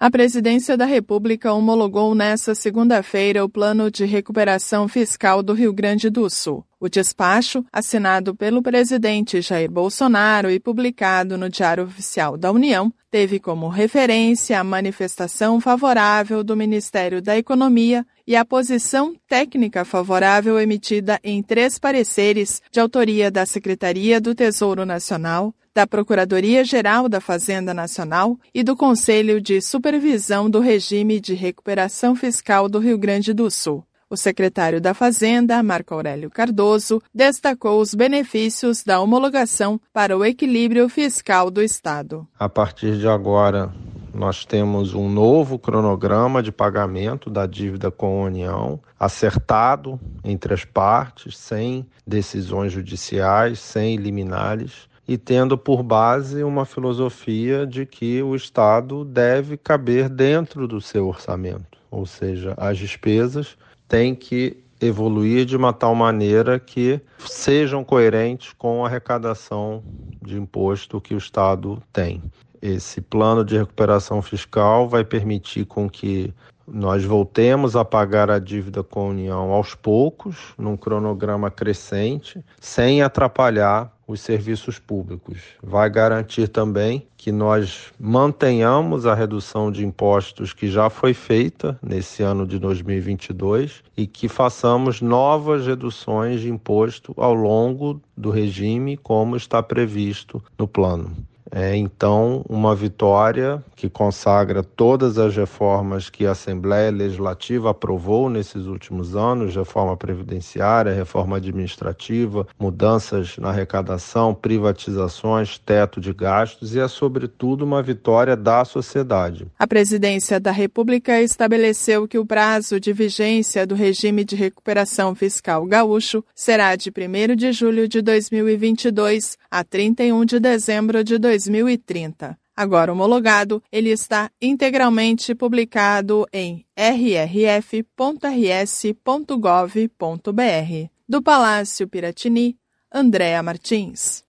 A Presidência da República homologou nesta segunda-feira o Plano de Recuperação Fiscal do Rio Grande do Sul. O despacho, assinado pelo presidente Jair Bolsonaro e publicado no Diário Oficial da União, teve como referência a manifestação favorável do Ministério da Economia e a posição técnica favorável emitida em três pareceres de autoria da Secretaria do Tesouro Nacional, da Procuradoria-Geral da Fazenda Nacional e do Conselho de Supervisão do Regime de Recuperação Fiscal do Rio Grande do Sul. O secretário da Fazenda, Marco Aurélio Cardoso, destacou os benefícios da homologação para o equilíbrio fiscal do Estado. A partir de agora, nós temos um novo cronograma de pagamento da dívida com a União, acertado entre as partes, sem decisões judiciais, sem liminares e tendo por base uma filosofia de que o Estado deve caber dentro do seu orçamento, ou seja, as despesas têm que evoluir de uma tal maneira que sejam coerentes com a arrecadação de imposto que o Estado tem. Esse plano de recuperação fiscal vai permitir com que nós voltemos a pagar a dívida com a União aos poucos, num cronograma crescente, sem atrapalhar os serviços públicos. Vai garantir também que nós mantenhamos a redução de impostos que já foi feita nesse ano de 2022 e que façamos novas reduções de imposto ao longo do regime, como está previsto no plano. É então uma vitória que consagra todas as reformas que a Assembleia Legislativa aprovou nesses últimos anos reforma previdenciária, reforma administrativa, mudanças na arrecadação, privatizações, teto de gastos e é, sobretudo, uma vitória da sociedade. A Presidência da República estabeleceu que o prazo de vigência do regime de recuperação fiscal gaúcho será de 1 de julho de 2022 a 31 de dezembro de 2022. 2030. Agora homologado, ele está integralmente publicado em rrf.rs.gov.br. Do Palácio Piratini, Andréa Martins.